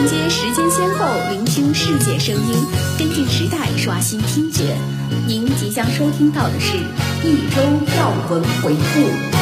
连接时间先后，聆听世界声音，跟进时代，刷新听觉。您即将收听到的是一周要闻回顾。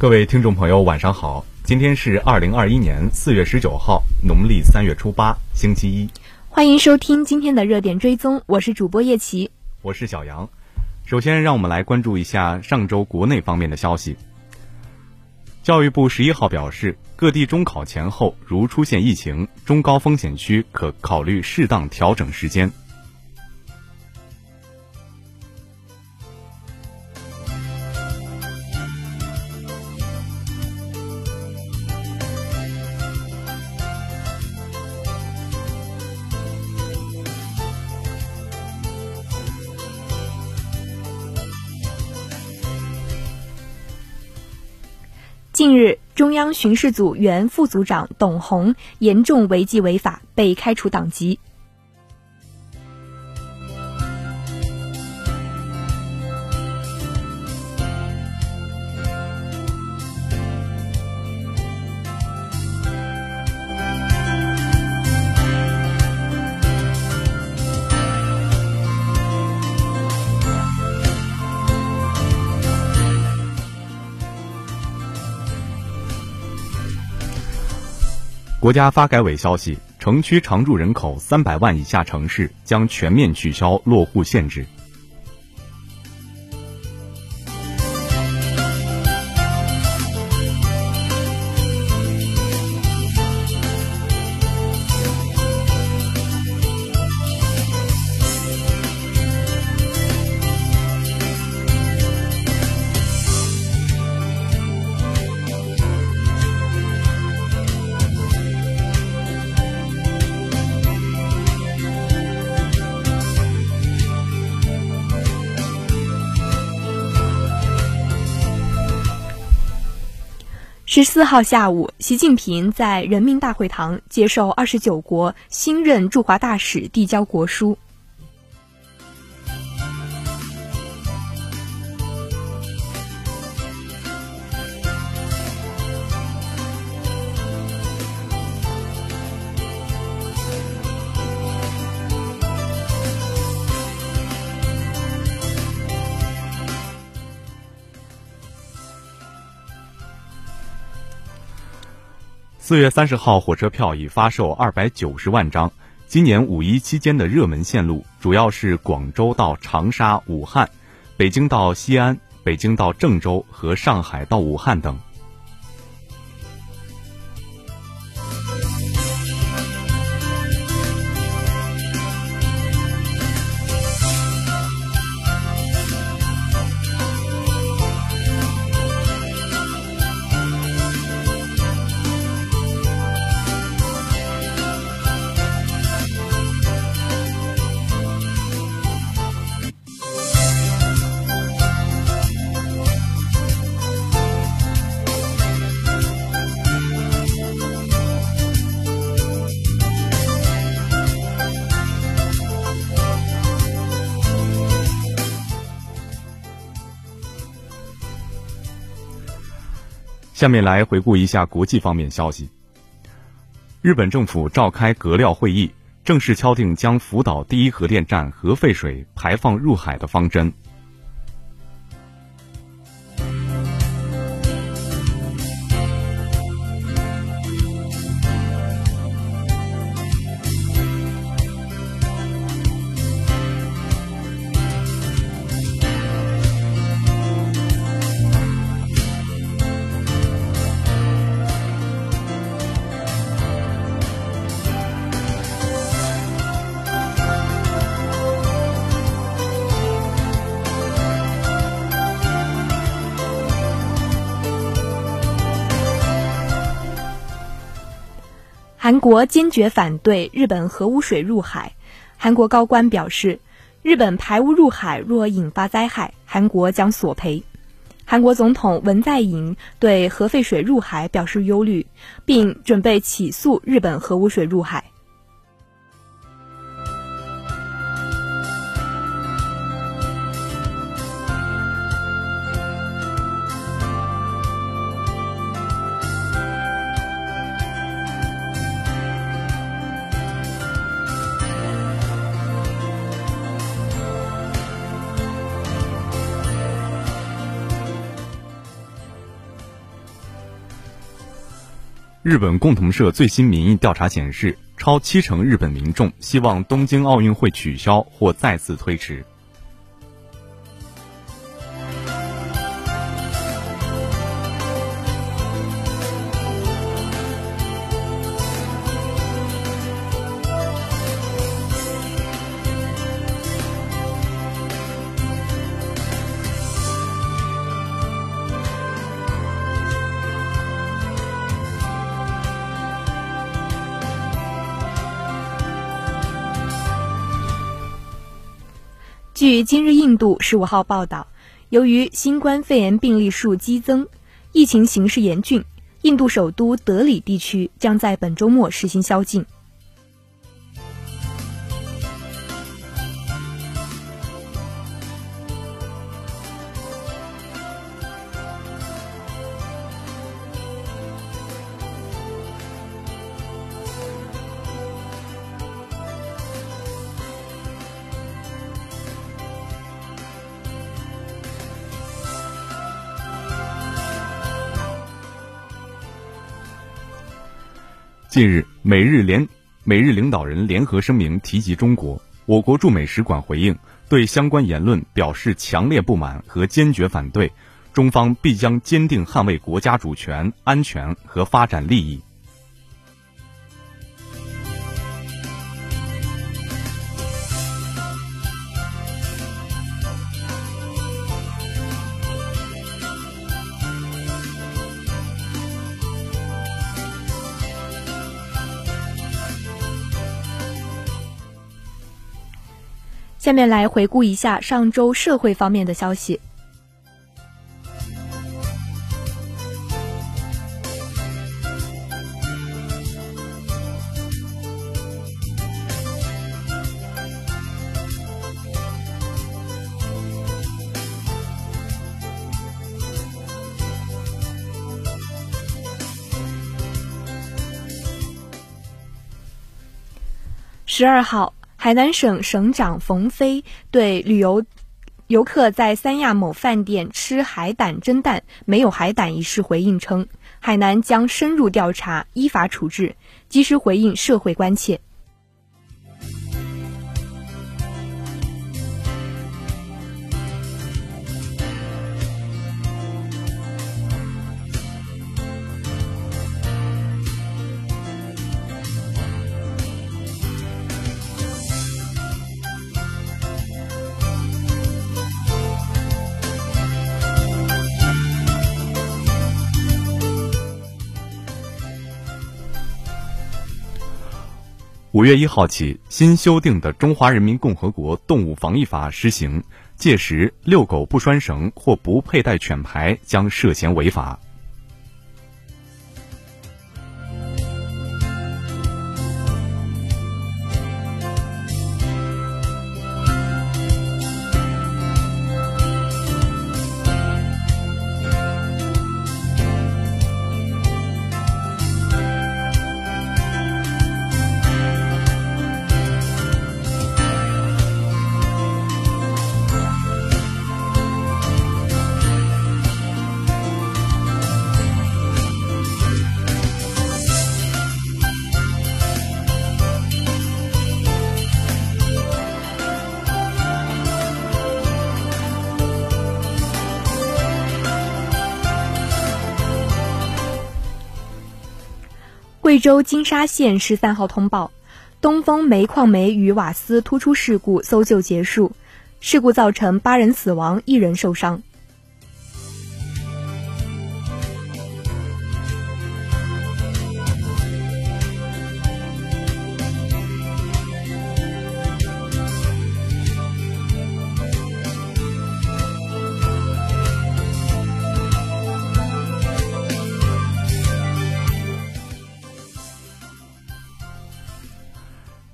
各位听众朋友，晚上好！今天是二零二一年四月十九号，农历三月初八，星期一。欢迎收听今天的热点追踪，我是主播叶琪，我是小杨。首先，让我们来关注一下上周国内方面的消息。教育部十一号表示，各地中考前后如出现疫情，中高风险区可考虑适当调整时间。近日，中央巡视组原副组长董红严重违纪违法，被开除党籍。国家发改委消息，城区常住人口三百万以下城市将全面取消落户限制。十四号下午，习近平在人民大会堂接受二十九国新任驻华大使递交国书。四月三十号，火车票已发售二百九十万张。今年五一期间的热门线路主要是广州到长沙、武汉、北京到西安、北京到郑州和上海到武汉等。下面来回顾一下国际方面消息。日本政府召开阁料会议，正式敲定将福岛第一核电站核废水排放入海的方针。韩国坚决反对日本核污水入海。韩国高官表示，日本排污入海若引发灾害，韩国将索赔。韩国总统文在寅对核废水入海表示忧虑，并准备起诉日本核污水入海。日本共同社最新民意调查显示，超七成日本民众希望东京奥运会取消或再次推迟。据今日印度十五号报道，由于新冠肺炎病例数激增，疫情形势严峻，印度首都德里地区将在本周末实行宵禁。近日，美日联美日领导人联合声明提及中国，我国驻美使馆回应，对相关言论表示强烈不满和坚决反对，中方必将坚定捍卫国家主权、安全和发展利益。下面来回顾一下上周社会方面的消息。十二号。海南省省长冯飞对旅游游客在三亚某饭店吃海胆蒸蛋没有海胆一事回应称，海南将深入调查，依法处置，及时回应社会关切。五月一号起，新修订的《中华人民共和国动物防疫法》施行，届时遛狗不拴绳或不佩戴犬牌将涉嫌违法。州金沙县十三号通报，东风煤矿煤与瓦斯突出事故搜救结束，事故造成八人死亡，一人受伤。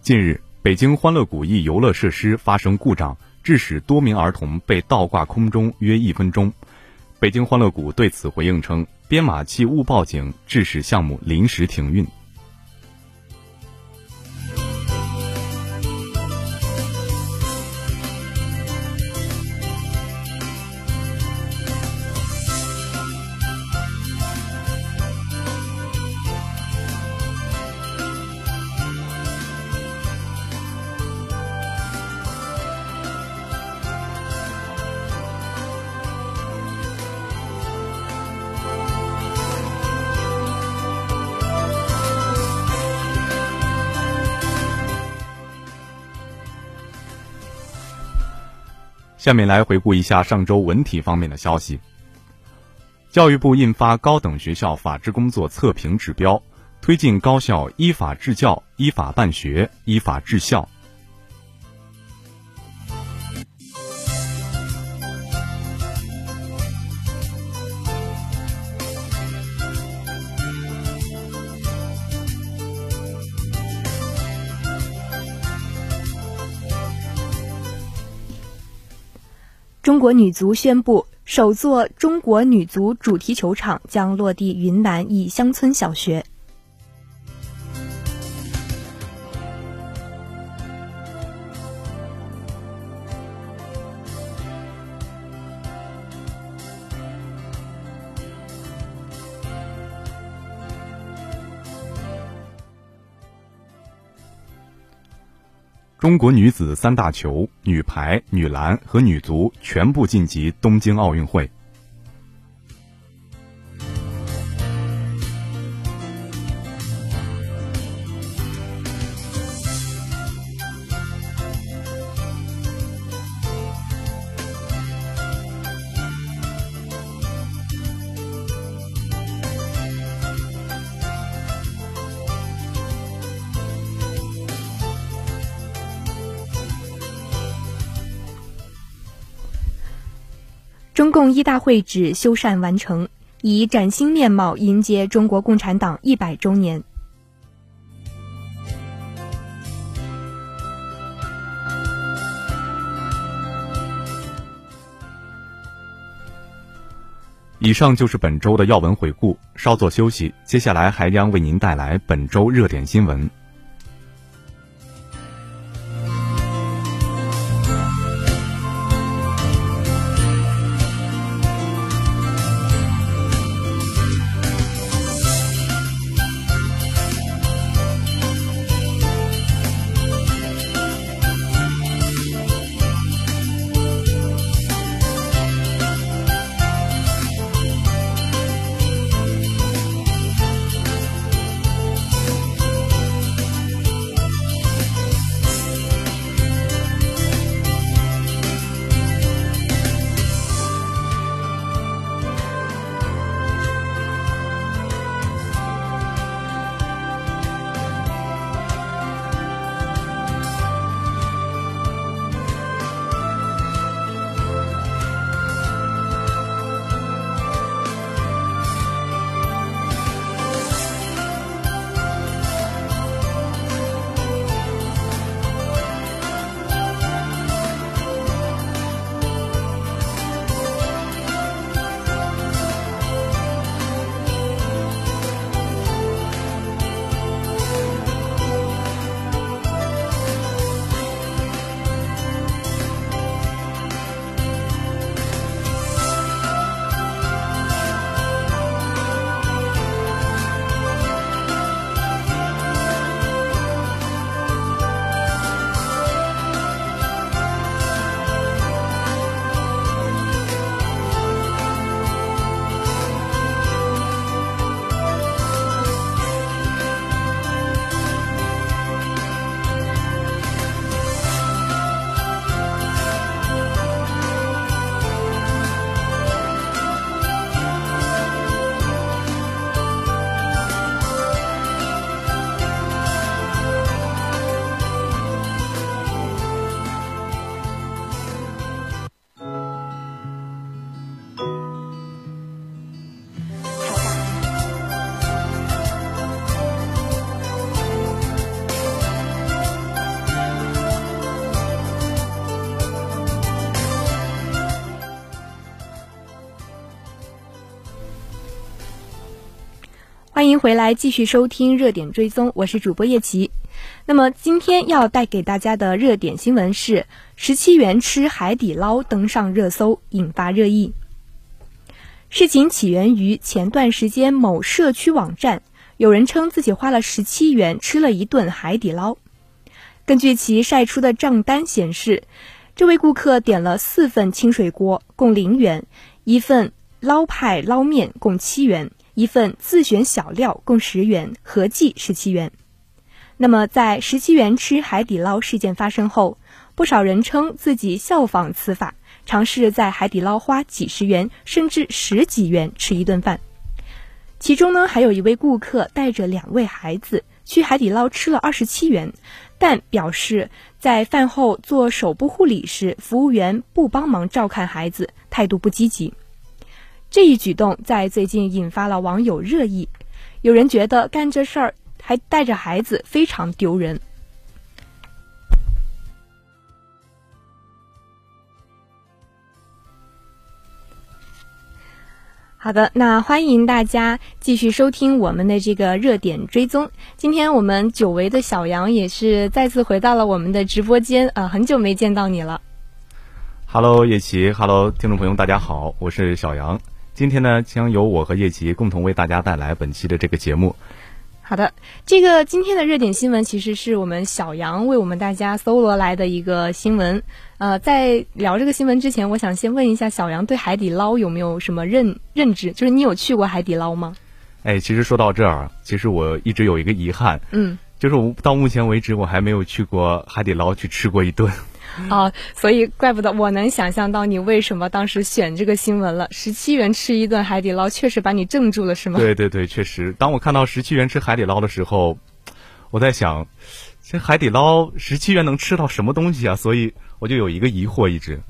近日，北京欢乐谷一游乐设施发生故障，致使多名儿童被倒挂空中约一分钟。北京欢乐谷对此回应称，编码器误报警，致使项目临时停运。下面来回顾一下上周文体方面的消息。教育部印发《高等学校法治工作测评指标》，推进高校依法治教、依法办学、依法治校。中国女足宣布，首座中国女足主题球场将落地云南一乡村小学。中国女子三大球、女排、女篮和女足全部晋级东京奥运会。中共一大会址修缮完成，以崭新面貌迎接中国共产党一百周年。以上就是本周的要闻回顾，稍作休息，接下来还将为您带来本周热点新闻。欢迎回来继续收听热点追踪，我是主播叶琪。那么今天要带给大家的热点新闻是：十七元吃海底捞登上热搜，引发热议。事情起源于前段时间某社区网站，有人称自己花了十七元吃了一顿海底捞。根据其晒出的账单显示，这位顾客点了四份清水锅，共零元；一份捞派捞面共七元；一份自选小料共十元，合计十七元。那么，在十七元吃海底捞事件发生后，不少人称自己效仿此法，尝试在海底捞花几十元甚至十几元吃一顿饭。其中呢，还有一位顾客带着两位孩子去海底捞吃了二十七元，但表示在饭后做手部护理时，服务员不帮忙照看孩子，态度不积极。这一举动在最近引发了网友热议，有人觉得干这事儿。还带着孩子，非常丢人。好的，那欢迎大家继续收听我们的这个热点追踪。今天我们久违的小杨也是再次回到了我们的直播间啊，很久没见到你了。Hello，叶琪，Hello，听众朋友，大家好，我是小杨。今天呢，将由我和叶琪共同为大家带来本期的这个节目。好的，这个今天的热点新闻其实是我们小杨为我们大家搜罗来的一个新闻。呃，在聊这个新闻之前，我想先问一下小杨对海底捞有没有什么认认知？就是你有去过海底捞吗？哎，其实说到这儿，其实我一直有一个遗憾，嗯，就是我到目前为止我还没有去过海底捞去吃过一顿。哦，所以怪不得我能想象到你为什么当时选这个新闻了。十七元吃一顿海底捞，确实把你镇住了，是吗？对对对，确实。当我看到十七元吃海底捞的时候，我在想，这海底捞十七元能吃到什么东西啊？所以我就有一个疑惑一直。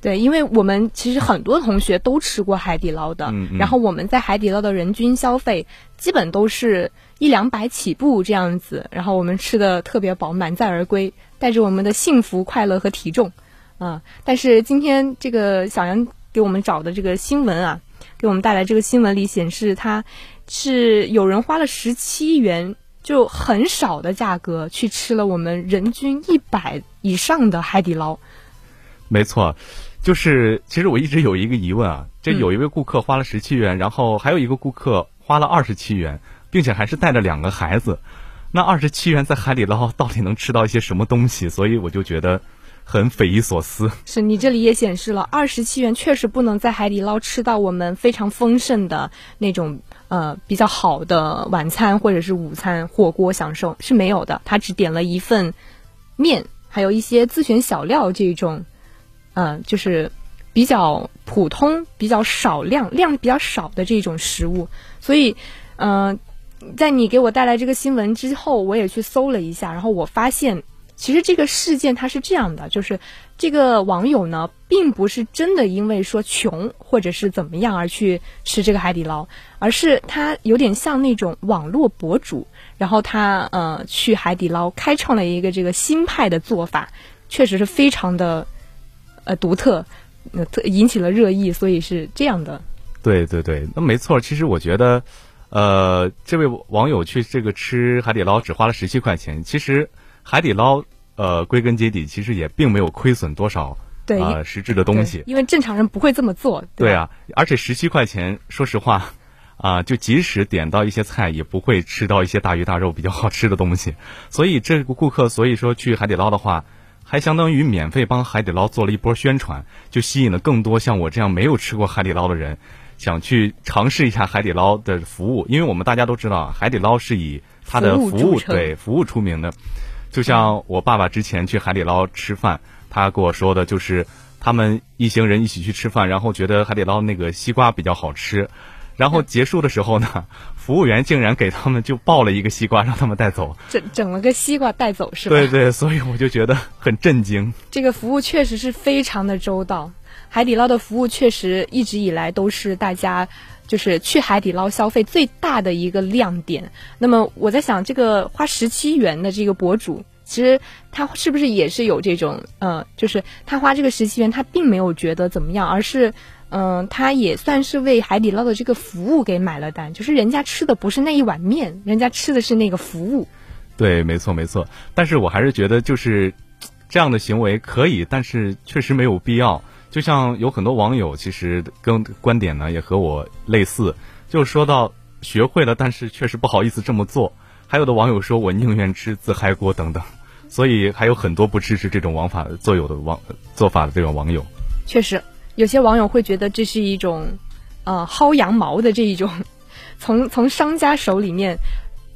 对，因为我们其实很多同学都吃过海底捞的，然后我们在海底捞的人均消费基本都是一两百起步这样子，然后我们吃的特别饱，满载而归。带着我们的幸福、快乐和体重，啊！但是今天这个小杨给我们找的这个新闻啊，给我们带来这个新闻里显示，他是有人花了十七元，就很少的价格去吃了我们人均一百以上的海底捞。没错，就是其实我一直有一个疑问啊，这有一位顾客花了十七元，然后还有一个顾客花了二十七元，并且还是带着两个孩子。那二十七元在海底捞到底能吃到一些什么东西？所以我就觉得很匪夷所思。是你这里也显示了，二十七元确实不能在海底捞吃到我们非常丰盛的那种呃比较好的晚餐或者是午餐火锅享受是没有的。他只点了一份面，还有一些自选小料这种，嗯，就是比较普通、比较少量、量比较少的这种食物。所以，嗯。在你给我带来这个新闻之后，我也去搜了一下，然后我发现，其实这个事件它是这样的，就是这个网友呢，并不是真的因为说穷或者是怎么样而去吃这个海底捞，而是他有点像那种网络博主，然后他呃去海底捞开创了一个这个新派的做法，确实是非常的呃独特，呃引起了热议，所以是这样的。对对对，那没错，其实我觉得。呃，这位网友去这个吃海底捞只花了十七块钱。其实海底捞呃，归根结底其实也并没有亏损多少呃实质的东西，因为正常人不会这么做。对啊，而且十七块钱，说实话啊，就即使点到一些菜，也不会吃到一些大鱼大肉比较好吃的东西。所以这个顾客，所以说去海底捞的话，还相当于免费帮海底捞做了一波宣传，就吸引了更多像我这样没有吃过海底捞的人。想去尝试一下海底捞的服务，因为我们大家都知道，海底捞是以它的服务对服务出名的。就像我爸爸之前去海底捞吃饭，他跟我说的就是，他们一行人一起去吃饭，然后觉得海底捞那个西瓜比较好吃，然后结束的时候呢，服务员竟然给他们就抱了一个西瓜让他们带走，整整了个西瓜带走是吧？对对，所以我就觉得很震惊。这个服务确实是非常的周到。海底捞的服务确实一直以来都是大家就是去海底捞消费最大的一个亮点。那么我在想，这个花十七元的这个博主，其实他是不是也是有这种呃，就是他花这个十七元，他并没有觉得怎么样，而是嗯，他也算是为海底捞的这个服务给买了单，就是人家吃的不是那一碗面，人家吃的是那个服务。对，没错没错。但是我还是觉得，就是这样的行为可以，但是确实没有必要。就像有很多网友其实跟观点呢也和我类似，就说到学会了，但是确实不好意思这么做。还有的网友说我宁愿吃自嗨锅等等，所以还有很多不支持这种王法做有的网做法的这种网友。确实。有些网友会觉得这是一种，呃，薅羊毛的这一种，从从商家手里面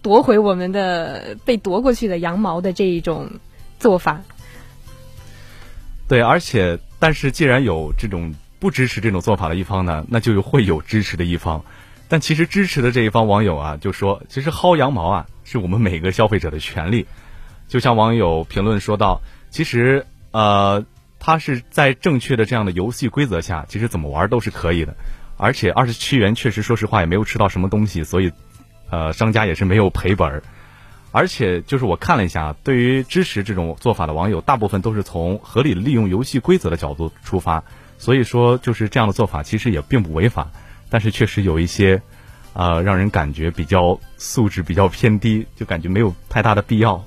夺回我们的被夺过去的羊毛的这一种做法。对，而且，但是既然有这种不支持这种做法的一方呢，那就会有支持的一方。但其实支持的这一方网友啊，就说，其实薅羊毛啊，是我们每个消费者的权利。就像网友评论说到，其实，呃。他是在正确的这样的游戏规则下，其实怎么玩都是可以的，而且二十七元确实说实话也没有吃到什么东西，所以，呃，商家也是没有赔本儿。而且就是我看了一下，对于支持这种做法的网友，大部分都是从合理利用游戏规则的角度出发，所以说就是这样的做法其实也并不违法，但是确实有一些，呃，让人感觉比较素质比较偏低，就感觉没有太大的必要。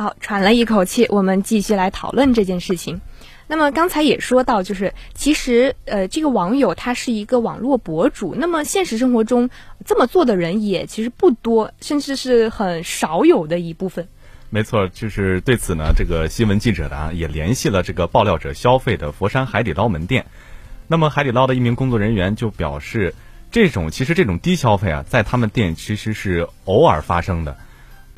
好，喘了一口气，我们继续来讨论这件事情。那么刚才也说到，就是其实呃，这个网友他是一个网络博主，那么现实生活中这么做的人也其实不多，甚至是很少有的一部分。没错，就是对此呢，这个新闻记者呢也联系了这个爆料者消费的佛山海底捞门店。那么海底捞的一名工作人员就表示，这种其实这种低消费啊，在他们店其实是偶尔发生的。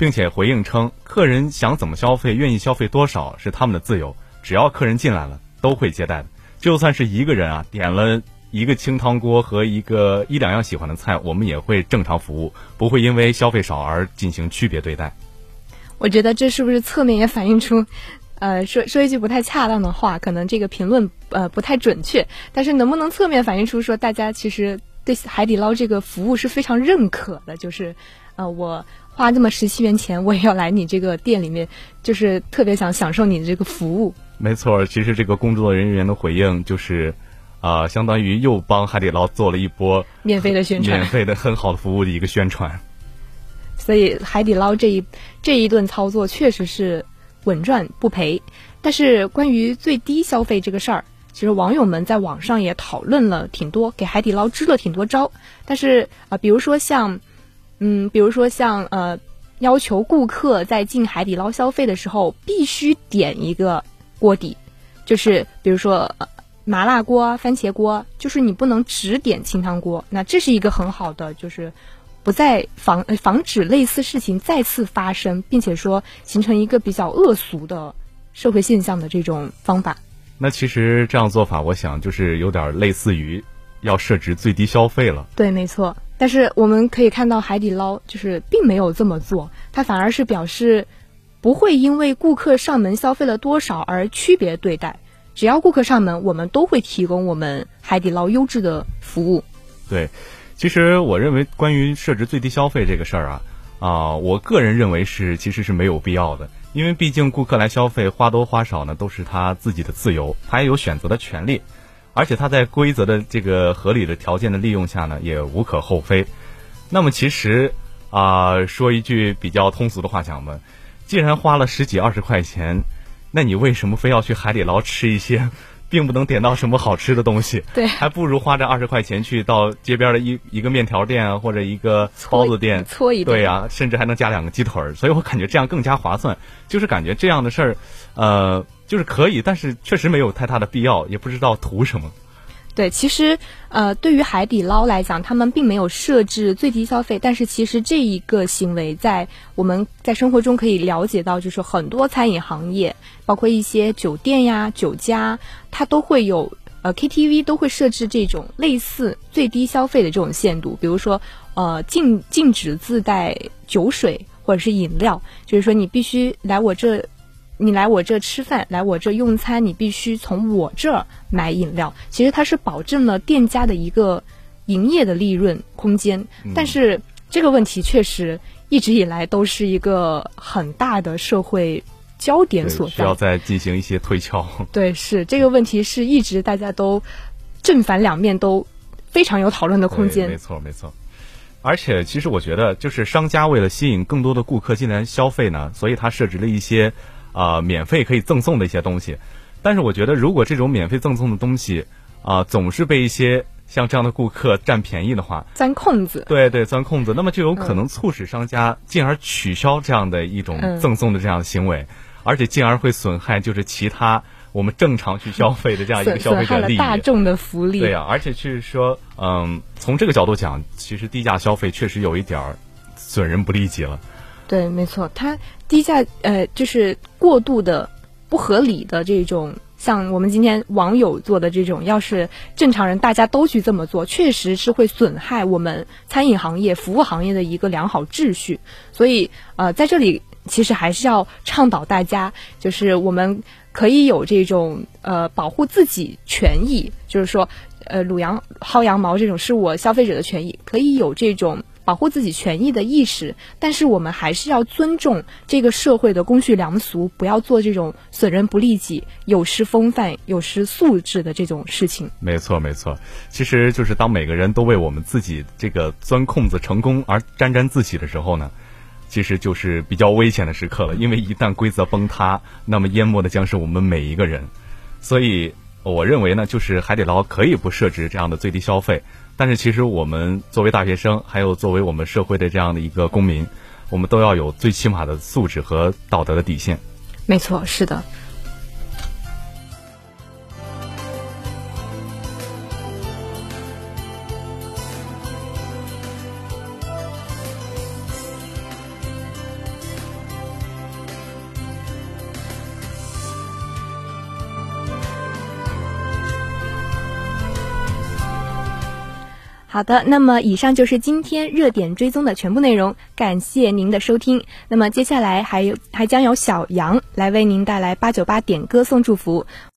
并且回应称，客人想怎么消费，愿意消费多少是他们的自由，只要客人进来了，都会接待的。就算是一个人啊，点了一个清汤锅和一个一两样喜欢的菜，我们也会正常服务，不会因为消费少而进行区别对待。我觉得这是不是侧面也反映出，呃，说说一句不太恰当的话，可能这个评论呃不太准确，但是能不能侧面反映出说大家其实对海底捞这个服务是非常认可的？就是，呃，我。花这么十七元钱，我也要来你这个店里面，就是特别想享受你的这个服务。没错，其实这个工作人员的回应就是，啊，相当于又帮海底捞做了一波免费的宣传，免费的很好的服务的一个宣传。所以海底捞这一这一顿操作确实是稳赚不赔。但是关于最低消费这个事儿，其实网友们在网上也讨论了挺多，给海底捞支了挺多招。但是啊，比如说像。嗯，比如说像呃，要求顾客在进海底捞消费的时候必须点一个锅底，就是比如说麻辣锅、番茄锅，就是你不能只点清汤锅。那这是一个很好的，就是不再防防止类似事情再次发生，并且说形成一个比较恶俗的社会现象的这种方法。那其实这样做法，我想就是有点类似于要设置最低消费了。对，没错。但是我们可以看到，海底捞就是并没有这么做，它反而是表示不会因为顾客上门消费了多少而区别对待，只要顾客上门，我们都会提供我们海底捞优质的服务。对，其实我认为关于设置最低消费这个事儿啊，啊，我个人认为是其实是没有必要的，因为毕竟顾客来消费花多花少呢，都是他自己的自由，他也有选择的权利，而且它在规则的这个合理的条件的利用下呢，也无可厚非。那么其实啊，说一句比较通俗的话讲吧，既然花了十几二十块钱，那你为什么非要去海底捞吃一些？并不能点到什么好吃的东西，对，还不如花这二十块钱去到街边的一一个面条店啊，或者一个包子店，搓一对呀，甚至还能加两个鸡腿儿，所以我感觉这样更加划算。就是感觉这样的事儿，呃，就是可以，但是确实没有太大的必要，也不知道图什么。对，其实呃，对于海底捞来讲，他们并没有设置最低消费，但是其实这一个行为在我们在生活中可以了解到，就是很多餐饮行业，包括一些酒店呀、酒家，它都会有呃 KTV 都会设置这种类似最低消费的这种限度，比如说呃禁禁止自带酒水或者是饮料，就是说你必须来我这。你来我这吃饭，来我这用餐，你必须从我这儿买饮料。其实它是保证了店家的一个营业的利润空间，但是这个问题确实一直以来都是一个很大的社会焦点所在，需要再进行一些推敲。对，是这个问题是一直大家都正反两面都非常有讨论的空间。没错，没错。而且，其实我觉得，就是商家为了吸引更多的顾客进来消费呢，所以他设置了一些。啊，免费可以赠送的一些东西，但是我觉得，如果这种免费赠送的东西啊，总是被一些像这样的顾客占便宜的话，钻空子，对对，钻空子，那么就有可能促使商家进而取消这样的一种赠送的这样的行为，而且进而会损害就是其他我们正常去消费的这样一个消费者利益，大众的福利。对呀，而且就是说，嗯，从这个角度讲，其实低价消费确实有一点儿损人不利己了。对，没错，它低价呃，就是过度的、不合理的这种，像我们今天网友做的这种，要是正常人大家都去这么做，确实是会损害我们餐饮行业、服务行业的一个良好秩序。所以呃，在这里其实还是要倡导大家，就是我们可以有这种呃保护自己权益，就是说呃卤羊薅羊毛这种是我消费者的权益，可以有这种。保护自己权益的意识，但是我们还是要尊重这个社会的公序良俗，不要做这种损人不利己、有失风范、有失素质的这种事情。没错，没错，其实就是当每个人都为我们自己这个钻空子成功而沾沾自喜的时候呢，其实就是比较危险的时刻了。因为一旦规则崩塌，那么淹没的将是我们每一个人。所以，我认为呢，就是海底捞可以不设置这样的最低消费。但是，其实我们作为大学生，还有作为我们社会的这样的一个公民，我们都要有最起码的素质和道德的底线。没错，是的。好的，那么以上就是今天热点追踪的全部内容，感谢您的收听。那么接下来还有还将有小杨来为您带来八九八点歌送祝福。